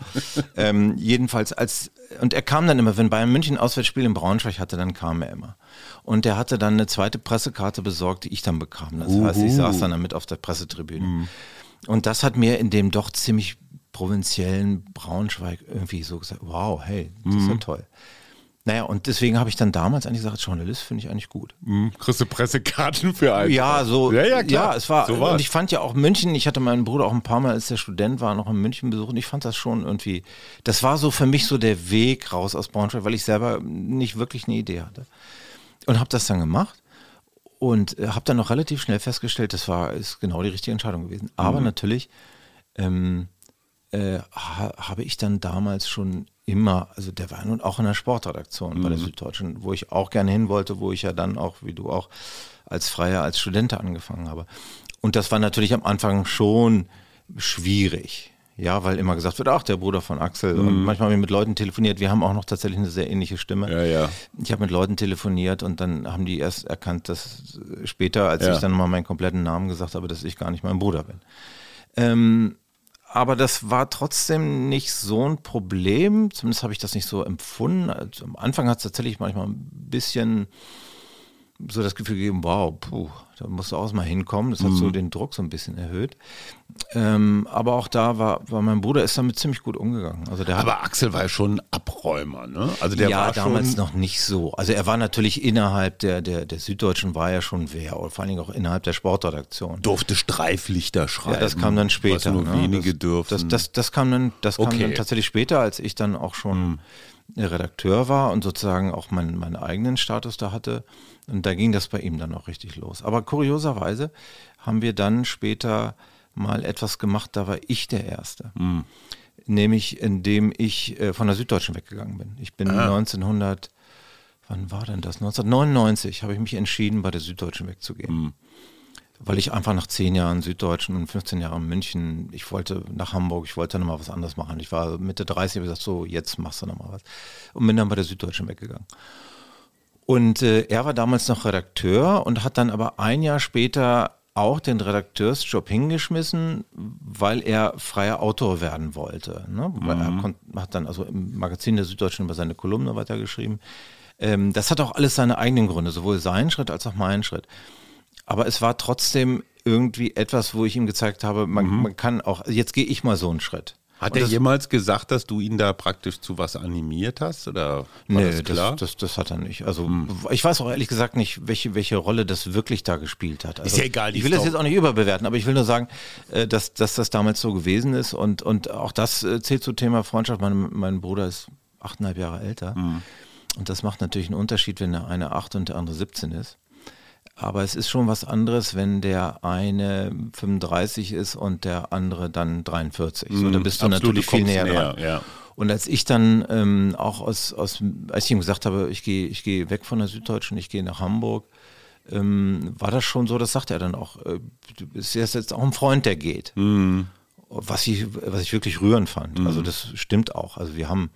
ähm, jedenfalls als, und er kam dann immer, wenn Bayern München Auswärtsspiel in Braunschweig hatte, dann kam er immer. Und der hatte dann eine zweite Pressekarte besorgt, die ich dann bekam. Das Uhu. heißt, ich saß dann damit auf der Pressetribüne. Mhm. Und das hat mir in dem doch ziemlich provinziellen Braunschweig irgendwie so gesagt, wow, hey, das ist ja mhm. toll. Naja, und deswegen habe ich dann damals eigentlich gesagt, Journalist finde ich eigentlich gut. Mhm. Kriegst du Pressekarten für einen? Ja, so. Ja, ja, klar. Ja, es war. So und ich fand ja auch München, ich hatte meinen Bruder auch ein paar Mal, als der Student war, noch in München besucht. Und ich fand das schon irgendwie, das war so für mich so der Weg raus aus Braunschweig, weil ich selber nicht wirklich eine Idee hatte. Und habe das dann gemacht und äh, habe dann noch relativ schnell festgestellt, das war ist genau die richtige Entscheidung gewesen. Aber mhm. natürlich ähm, äh, ha, habe ich dann damals schon immer, also der war nun auch in der Sportredaktion mhm. bei der mhm. Süddeutschen, wo ich auch gerne hin wollte, wo ich ja dann auch, wie du auch, als Freier, als Student angefangen habe. Und das war natürlich am Anfang schon schwierig. Ja, weil immer gesagt wird, ach, der Bruder von Axel. Mhm. Und manchmal haben wir mit Leuten telefoniert. Wir haben auch noch tatsächlich eine sehr ähnliche Stimme. Ja, ja. Ich habe mit Leuten telefoniert und dann haben die erst erkannt, dass später, als ja. ich dann mal meinen kompletten Namen gesagt habe, dass ich gar nicht mein Bruder bin. Ähm, aber das war trotzdem nicht so ein Problem. Zumindest habe ich das nicht so empfunden. Also am Anfang hat es tatsächlich manchmal ein bisschen so das Gefühl gegeben, wow, puh, da musst du auch mal hinkommen. Das hat mhm. so den Druck so ein bisschen erhöht. Ähm, aber auch da war, war mein Bruder ist damit ziemlich gut umgegangen. Also der aber Axel war ja schon Abräumer, ne? Also der ja, war damals schon noch nicht so. Also er war natürlich innerhalb der, der, der Süddeutschen war ja schon wer, oder vor allen Dingen auch innerhalb der Sportredaktion. Durfte Streiflichter schreiben. Ja, das kam dann später. Was nur ne? wenige das, dürfen. Das, das, das kam dann, das okay. kam dann tatsächlich später, als ich dann auch schon mhm. Redakteur war und sozusagen auch meinen, meinen eigenen Status da hatte. Und da ging das bei ihm dann auch richtig los. Aber kurioserweise haben wir dann später mal etwas gemacht, da war ich der Erste. Mhm. Nämlich indem ich äh, von der Süddeutschen weggegangen bin. Ich bin ah. 1900 wann war denn das? 1999 habe ich mich entschieden, bei der Süddeutschen wegzugehen. Mhm. Weil ich einfach nach zehn Jahren Süddeutschen und 15 Jahren München, ich wollte nach Hamburg, ich wollte nochmal was anderes machen. Ich war Mitte 30, habe gesagt, so, jetzt machst du nochmal was. Und bin dann bei der Süddeutschen weggegangen. Und äh, er war damals noch Redakteur und hat dann aber ein Jahr später auch den Redakteursjob hingeschmissen, weil er freier Autor werden wollte. Ne? Mhm. er hat dann also im Magazin der Süddeutschen über seine Kolumne weitergeschrieben. Ähm, das hat auch alles seine eigenen Gründe, sowohl sein Schritt als auch mein Schritt. Aber es war trotzdem irgendwie etwas, wo ich ihm gezeigt habe, man, mhm. man kann auch, jetzt gehe ich mal so einen Schritt. Hat er jemals gesagt, dass du ihn da praktisch zu was animiert hast? Oder nee, das, klar? Das, das, das, hat er nicht. Also hm. ich weiß auch ehrlich gesagt nicht, welche, welche Rolle das wirklich da gespielt hat. Also, ist ja egal. Ich will das jetzt auch nicht überbewerten, aber ich will nur sagen, äh, dass, dass das damals so gewesen ist. Und, und auch das äh, zählt zum Thema Freundschaft. Mein, mein Bruder ist achteinhalb Jahre älter. Hm. Und das macht natürlich einen Unterschied, wenn der eine acht und der andere 17 ist. Aber es ist schon was anderes, wenn der eine 35 ist und der andere dann 43. So, da mhm, bist du Absolut, natürlich viel näher, näher dran. Ja. Und als ich dann ähm, auch aus, aus, als ich ihm gesagt habe, ich gehe ich geh weg von der Süddeutschen, ich gehe nach Hamburg, ähm, war das schon so, das sagt er dann auch, äh, du bist jetzt auch ein Freund, der geht. Mhm. Was ich, was ich wirklich rührend fand. Mhm. Also das stimmt auch. Also wir haben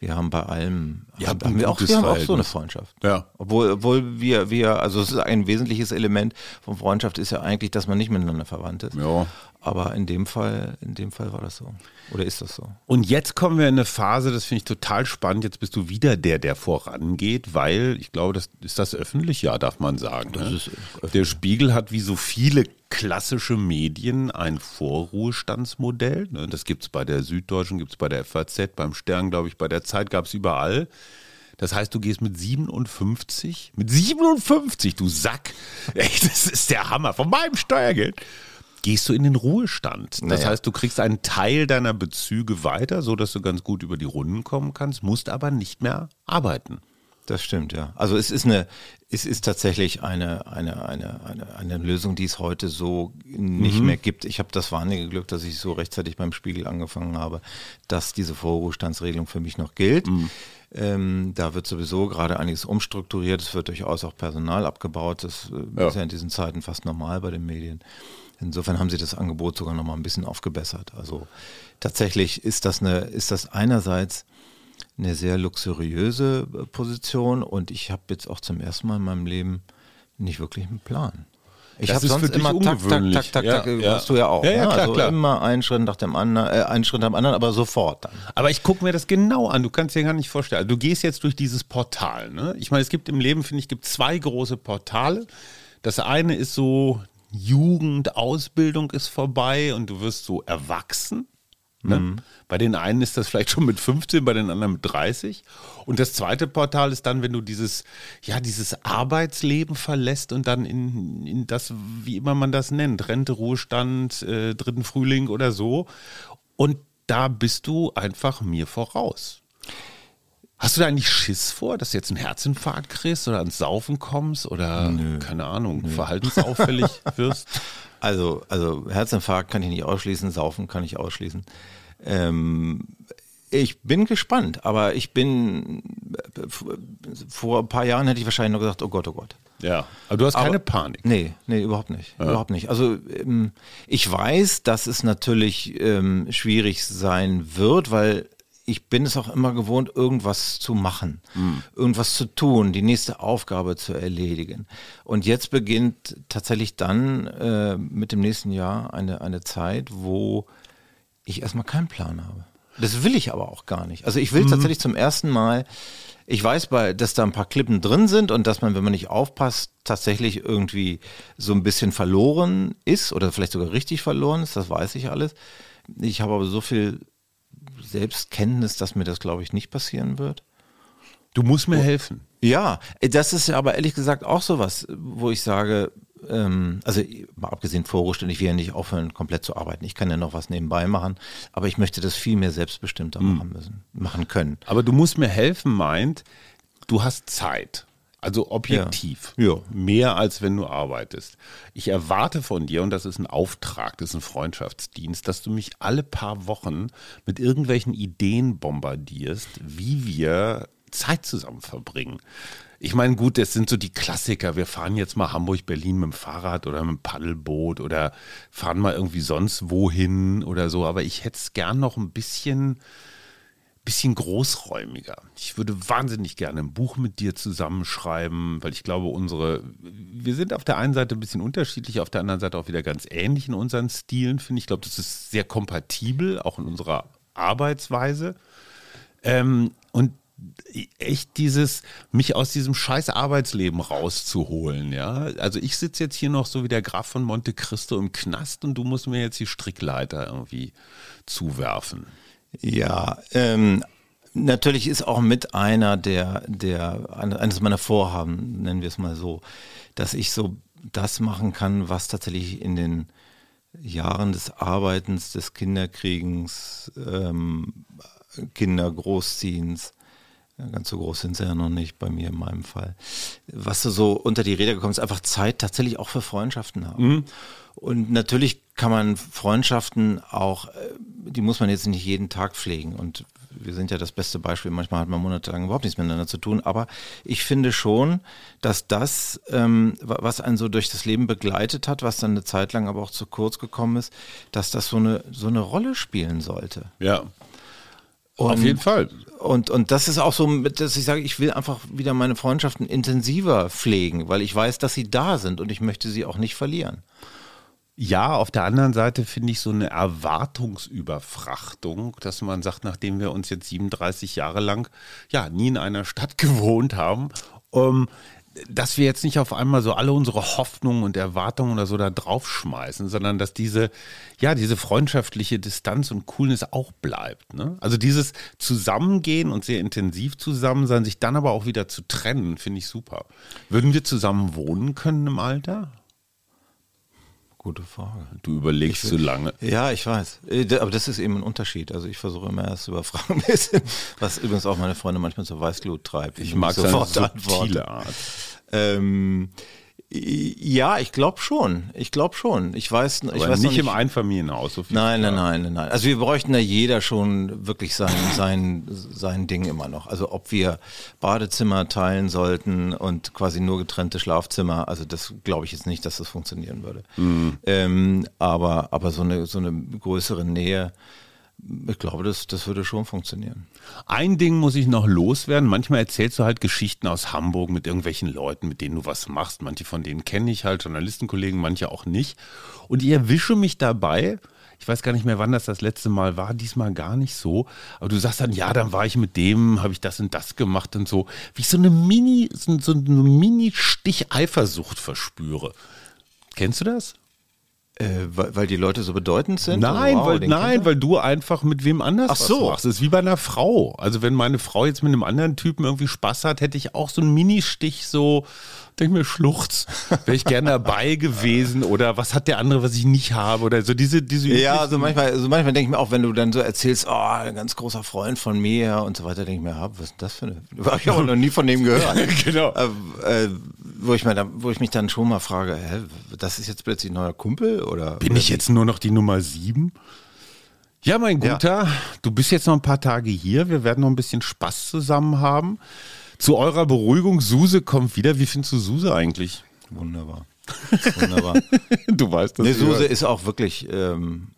wir haben bei allem, ja, haben, haben wir, auch, wir haben auch so eine Freundschaft. Ja. Obwohl, obwohl wir, wir, also es ist ein wesentliches Element von Freundschaft ist ja eigentlich, dass man nicht miteinander verwandt ist. Ja. Aber in dem Fall, in dem Fall war das so. Oder ist das so? Und jetzt kommen wir in eine Phase, das finde ich total spannend. Jetzt bist du wieder der, der vorangeht, weil ich glaube, das ist das öffentlich, ja, darf man sagen. Ne? Der Spiegel hat wie so viele klassische Medien ein Vorruhestandsmodell. Ne? Das gibt es bei der Süddeutschen, gibt es bei der FAZ, beim Stern, glaube ich, bei der Zeit gab es überall. Das heißt, du gehst mit 57, mit 57, du Sack. Ey, das ist der Hammer von meinem Steuergeld gehst du in den Ruhestand. Das naja. heißt, du kriegst einen Teil deiner Bezüge weiter, so dass du ganz gut über die Runden kommen kannst, musst aber nicht mehr arbeiten. Das stimmt, ja. Also es ist eine, es ist tatsächlich eine, eine, eine, eine, eine Lösung, die es heute so nicht mhm. mehr gibt. Ich habe das wahnsinnige Glück, dass ich so rechtzeitig beim Spiegel angefangen habe, dass diese Vorruhestandsregelung für mich noch gilt. Mhm. Ähm, da wird sowieso gerade einiges umstrukturiert. Es wird durchaus auch Personal abgebaut. Das äh, ja. ist ja in diesen Zeiten fast normal bei den Medien. Insofern haben sie das Angebot sogar noch mal ein bisschen aufgebessert. Also tatsächlich ist das eine, ist das einerseits eine sehr luxuriöse äh, Position und ich habe jetzt auch zum ersten Mal in meinem Leben nicht wirklich einen Plan. Ich habe sonst immer tak, tak, tak, tak, tak, ja, hast du ja auch. Ja, ja, ne? klar, also klar. immer einen Schritt nach dem anderen, äh, einen Schritt nach dem anderen, aber sofort dann. Aber ich gucke mir das genau an. Du kannst dir gar nicht vorstellen. Also du gehst jetzt durch dieses Portal. Ne? Ich meine, es gibt im Leben, finde ich, gibt zwei große Portale. Das eine ist so Jugendausbildung ist vorbei und du wirst so erwachsen. Ne? Mhm. Bei den einen ist das vielleicht schon mit 15, bei den anderen mit 30. Und das zweite Portal ist dann, wenn du dieses, ja, dieses Arbeitsleben verlässt und dann in, in das, wie immer man das nennt, Rente, Ruhestand, äh, dritten Frühling oder so. Und da bist du einfach mir voraus. Hast du da eigentlich Schiss vor, dass du jetzt einen Herzinfarkt kriegst oder ans Saufen kommst oder, Nö. keine Ahnung, Nö. verhaltensauffällig wirst? Also, also Herzinfarkt kann ich nicht ausschließen, Saufen kann ich ausschließen. Ähm, ich bin gespannt, aber ich bin vor ein paar Jahren hätte ich wahrscheinlich nur gesagt, oh Gott, oh Gott. Ja, aber du hast aber, keine Panik. Nee, nee, überhaupt nicht. Ja. Überhaupt nicht. Also ähm, ich weiß, dass es natürlich ähm, schwierig sein wird, weil ich bin es auch immer gewohnt, irgendwas zu machen, mhm. irgendwas zu tun, die nächste Aufgabe zu erledigen. Und jetzt beginnt tatsächlich dann äh, mit dem nächsten Jahr eine, eine Zeit, wo ich erstmal keinen Plan habe. Das will ich aber auch gar nicht. Also ich will mhm. tatsächlich zum ersten Mal, ich weiß, bei, dass da ein paar Klippen drin sind und dass man, wenn man nicht aufpasst, tatsächlich irgendwie so ein bisschen verloren ist oder vielleicht sogar richtig verloren ist, das weiß ich alles. Ich habe aber so viel Selbstkenntnis, dass mir das, glaube ich, nicht passieren wird. Du musst mir oh. helfen. Ja, das ist ja aber ehrlich gesagt auch sowas, wo ich sage, ähm, also mal abgesehen Vorruhestand, ich will ja nicht aufhören, komplett zu arbeiten. Ich kann ja noch was nebenbei machen, aber ich möchte das viel mehr selbstbestimmter mhm. machen müssen, machen können. Aber du musst mir helfen, meint, du hast Zeit. Also objektiv. Ja. ja. Mehr als wenn du arbeitest. Ich erwarte von dir, und das ist ein Auftrag, das ist ein Freundschaftsdienst, dass du mich alle paar Wochen mit irgendwelchen Ideen bombardierst, wie wir Zeit zusammen verbringen. Ich meine, gut, das sind so die Klassiker. Wir fahren jetzt mal Hamburg-Berlin mit dem Fahrrad oder mit dem Paddelboot oder fahren mal irgendwie sonst wohin oder so. Aber ich hätte es gern noch ein bisschen, bisschen großräumiger. Ich würde wahnsinnig gerne ein Buch mit dir zusammenschreiben, weil ich glaube, unsere, wir sind auf der einen Seite ein bisschen unterschiedlich, auf der anderen Seite auch wieder ganz ähnlich in unseren Stilen, finde ich. Ich glaube, das ist sehr kompatibel, auch in unserer Arbeitsweise. Ähm, und echt dieses, mich aus diesem scheiß Arbeitsleben rauszuholen, ja. Also ich sitze jetzt hier noch so wie der Graf von Monte Cristo im Knast und du musst mir jetzt die Strickleiter irgendwie zuwerfen. Ja, ähm, natürlich ist auch mit einer der, der, eines meiner Vorhaben, nennen wir es mal so, dass ich so das machen kann, was tatsächlich in den Jahren des Arbeitens, des Kinderkriegens, ähm, Kindergroßziehens, ja, ganz so groß sind sie ja noch nicht bei mir in meinem Fall. Was du so unter die Räder gekommen ist, einfach Zeit tatsächlich auch für Freundschaften haben. Mhm. Und natürlich kann man Freundschaften auch, äh, die muss man jetzt nicht jeden Tag pflegen. Und wir sind ja das beste Beispiel. Manchmal hat man monatelang überhaupt nichts miteinander zu tun. Aber ich finde schon, dass das, ähm, was einen so durch das Leben begleitet hat, was dann eine Zeit lang aber auch zu kurz gekommen ist, dass das so eine, so eine Rolle spielen sollte. Ja. Und, Auf jeden Fall. Und, und das ist auch so, dass ich sage, ich will einfach wieder meine Freundschaften intensiver pflegen, weil ich weiß, dass sie da sind und ich möchte sie auch nicht verlieren. Ja, auf der anderen Seite finde ich so eine Erwartungsüberfrachtung, dass man sagt, nachdem wir uns jetzt 37 Jahre lang ja nie in einer Stadt gewohnt haben, um, dass wir jetzt nicht auf einmal so alle unsere Hoffnungen und Erwartungen oder so da draufschmeißen, sondern dass diese, ja, diese freundschaftliche Distanz und Coolness auch bleibt. Ne? Also dieses Zusammengehen und sehr intensiv zusammen sein, sich dann aber auch wieder zu trennen, finde ich super. Würden wir zusammen wohnen können im Alter? Gute Frage. Du überlegst zu so lange. Ja, ich weiß. Äh, aber das ist eben ein Unterschied. Also ich versuche immer erst zu überfragen, was übrigens auch meine Freunde manchmal zur Weißglut treibt. Ich, ich mag sofort seine subtile Art. Ähm, ja, ich glaube schon. Ich glaube schon. Ich weiß, ich Aber weiß nicht, nicht im Einfamilienhaus. So nein, nein, nein, nein, Also wir bräuchten da jeder schon wirklich sein, sein, sein Ding immer noch. Also ob wir Badezimmer teilen sollten und quasi nur getrennte Schlafzimmer. Also das glaube ich jetzt nicht, dass das funktionieren würde. Mhm. Ähm, aber aber so eine so eine größere Nähe ich glaube, das, das würde schon funktionieren. Ein Ding muss ich noch loswerden. Manchmal erzählst du halt Geschichten aus Hamburg mit irgendwelchen Leuten, mit denen du was machst. Manche von denen kenne ich halt, Journalistenkollegen, manche auch nicht. Und ich erwische mich dabei, ich weiß gar nicht mehr, wann das das letzte Mal war, diesmal gar nicht so. Aber du sagst dann, ja, dann war ich mit dem, habe ich das und das gemacht und so. Wie ich so eine Mini, so, so eine Mini-Stich Eifersucht verspüre. Kennst du das? Äh, weil, weil, die Leute so bedeutend sind? Nein, wow, weil, nein weil du einfach mit wem anders Ach so. machst. Das ist wie bei einer Frau. Also wenn meine Frau jetzt mit einem anderen Typen irgendwie Spaß hat, hätte ich auch so einen Ministich so, denke mir, Schluchz, wäre ich gerne dabei gewesen oder was hat der andere, was ich nicht habe oder so diese, diese Ja, also manchmal, also manchmal denke ich mir auch, wenn du dann so erzählst, oh, ein ganz großer Freund von mir und so weiter, denke ich mir, was ist das für eine, habe ich auch noch nie von dem gehört. genau. Äh, äh, wo ich, mir da, wo ich mich dann schon mal frage, hä, das ist jetzt plötzlich ein neuer Kumpel oder? Bin ich jetzt nur noch die Nummer sieben? Ja, mein Guter, ja. du bist jetzt noch ein paar Tage hier. Wir werden noch ein bisschen Spaß zusammen haben. Zu eurer Beruhigung, Suse kommt wieder. Wie findest du Suse eigentlich? Wunderbar. Wunderbar. du weißt das. Nee, Suse ist auch wirklich, ähm,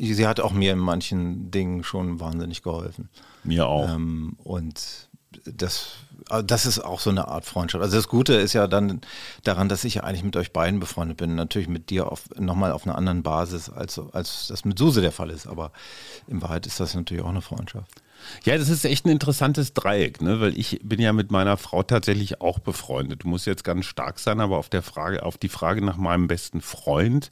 sie hat auch mir in manchen Dingen schon wahnsinnig geholfen. Mir auch. Ähm, und das, das ist auch so eine Art Freundschaft. Also das Gute ist ja dann daran, dass ich ja eigentlich mit euch beiden befreundet bin. Natürlich mit dir auf, nochmal auf einer anderen Basis, als, als das mit Suse der Fall ist. Aber in Wahrheit ist das natürlich auch eine Freundschaft. Ja, das ist echt ein interessantes Dreieck, ne? weil ich bin ja mit meiner Frau tatsächlich auch befreundet. Du musst jetzt ganz stark sein, aber auf, der Frage, auf die Frage nach meinem besten Freund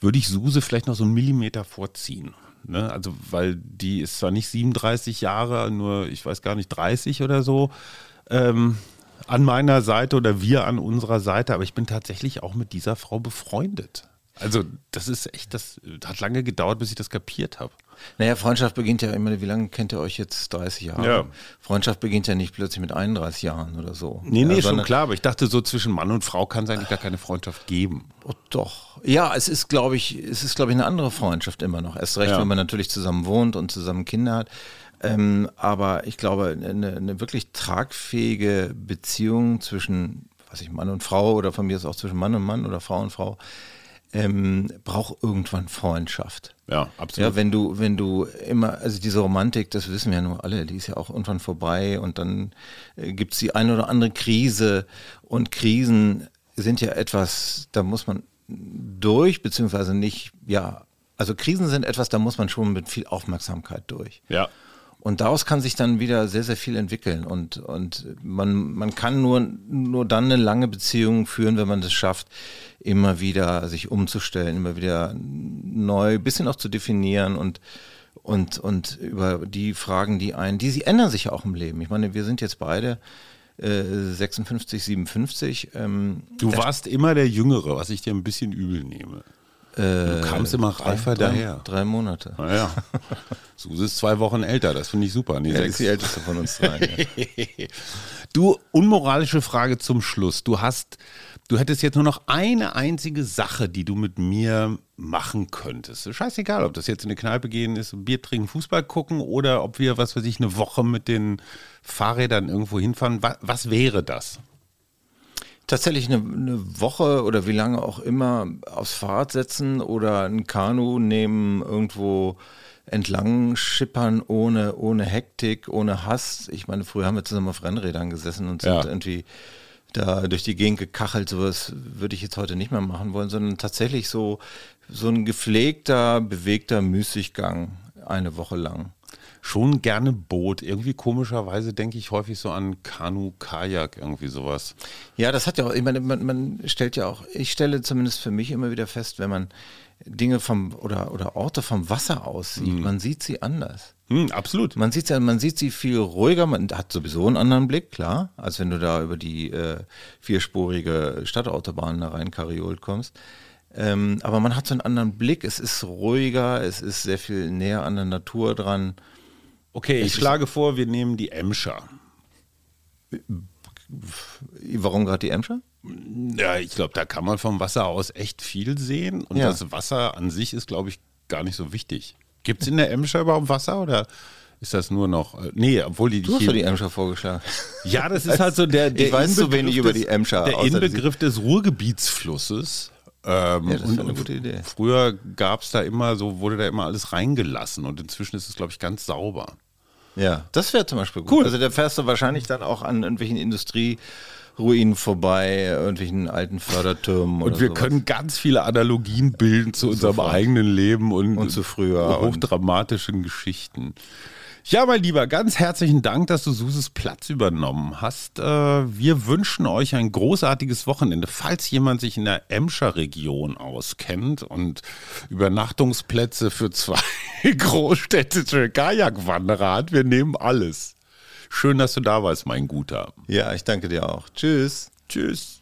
würde ich Suse vielleicht noch so einen Millimeter vorziehen. Ne? Also, weil die ist zwar nicht 37 Jahre, nur ich weiß gar nicht, 30 oder so. Ähm, an meiner Seite oder wir an unserer Seite, aber ich bin tatsächlich auch mit dieser Frau befreundet. Also, das ist echt, das hat lange gedauert, bis ich das kapiert habe. Naja, Freundschaft beginnt ja immer, wie lange kennt ihr euch jetzt? 30 Jahre? Ja. Freundschaft beginnt ja nicht plötzlich mit 31 Jahren oder so. Nee, nee, ja, schon klar, aber ich dachte, so zwischen Mann und Frau kann es eigentlich gar keine Freundschaft geben. Oh, doch. Ja, es ist, glaube ich, es ist, glaube ich, eine andere Freundschaft immer noch. Erst recht, ja. wenn man natürlich zusammen wohnt und zusammen Kinder hat. Ähm, aber ich glaube, eine, eine wirklich tragfähige Beziehung zwischen, was ich, Mann und Frau oder von mir ist auch zwischen Mann und Mann oder Frau und Frau, ähm, braucht irgendwann Freundschaft. Ja, absolut. Ja, wenn du, wenn du immer, also diese Romantik, das wissen wir ja nur alle, die ist ja auch irgendwann vorbei und dann äh, gibt es die eine oder andere Krise und Krisen sind ja etwas, da muss man durch, beziehungsweise nicht, ja, also Krisen sind etwas, da muss man schon mit viel Aufmerksamkeit durch. Ja. Und daraus kann sich dann wieder sehr, sehr viel entwickeln. Und, und man, man kann nur, nur dann eine lange Beziehung führen, wenn man das schafft, immer wieder sich umzustellen, immer wieder neu, ein bisschen auch zu definieren und, und, und über die Fragen, die einen, die sie ändern sich ja auch im Leben. Ich meine, wir sind jetzt beide 56, 57. Ähm, du warst immer der Jüngere, was ich dir ein bisschen übel nehme. Du kamst immer reifer drei, daher. Drei Monate. Naja. Suse ist zwei Wochen älter, das finde ich super. Nee, Ja, sechs. ist die älteste von uns drei. ja. Du, unmoralische Frage zum Schluss. Du hast, du hättest jetzt nur noch eine einzige Sache, die du mit mir machen könntest. Scheißegal, ob das jetzt in eine Kneipe gehen ist, Bier trinken, Fußball gucken oder ob wir, was weiß ich, eine Woche mit den Fahrrädern irgendwo hinfahren. Was, was wäre das? Tatsächlich eine, eine Woche oder wie lange auch immer aufs Fahrrad setzen oder ein Kanu nehmen, irgendwo entlang schippern ohne, ohne Hektik, ohne Hass. Ich meine, früher haben wir zusammen auf Rennrädern gesessen und sind Ja. irgendwie da durch die Gegend gekachelt. Sowas würde ich jetzt heute nicht mehr machen wollen, sondern tatsächlich so, so ein gepflegter, bewegter Müßiggang eine Woche lang. Schon gerne Boot. Irgendwie komischerweise denke ich häufig so an Kanu, Kajak, irgendwie sowas. Ja, das hat ja auch, ich meine, man, man stellt ja auch, ich stelle zumindest für mich immer wieder fest, wenn man Dinge vom oder, oder Orte vom Wasser aus sieht, man sieht sie anders. Hm, absolut. Man sieht ja, man sieht sie viel ruhiger, man hat sowieso einen anderen Blick, klar, als wenn du da über die äh, vierspurige Stadtautobahn da rein kariolt kommst. Ähm, aber man hat so einen anderen Blick, es ist ruhiger, es ist sehr viel näher an der Natur dran. Okay, ich schlage vor, wir nehmen die Emscher. Warum gerade die Emscher? Ja, ich glaube, da kann man vom Wasser aus echt viel sehen. Und Ja. das Wasser an sich ist, glaube ich, gar nicht so wichtig. Gibt es in der Emscher überhaupt Wasser oder ist das nur noch. Äh, nee, obwohl die. Du hast doch die Emscher vorgeschlagen. ja, das ist halt so der. der Ich weiß Inbegriff wenig über die Emscher, Der Inbegriff des Ruhrgebietsflusses. Ähm, Ja, das und wäre eine gute Idee. Früher gab es da immer so, wurde da immer alles reingelassen und inzwischen ist es, glaube ich, ganz sauber. Ja, das wäre zum Beispiel gut. Cool. Also da fährst du wahrscheinlich dann auch an irgendwelchen Industrieruinen vorbei, irgendwelchen alten Fördertürmen Und wir sowas. können ganz viele Analogien bilden zu unserem Sofort. eigenen Leben und, Und zu früher und- hochdramatischen Geschichten. Ja, mein Lieber, ganz herzlichen Dank, dass du Suses Platz übernommen hast. Äh, Wir wünschen euch ein großartiges Wochenende. Falls jemand sich in der Emscher Region auskennt und Übernachtungsplätze für zwei großstädtische Kajakwanderer hat, wir nehmen alles. Schön, dass du da warst, mein Guter. Ja, ich danke dir auch. Tschüss. Tschüss.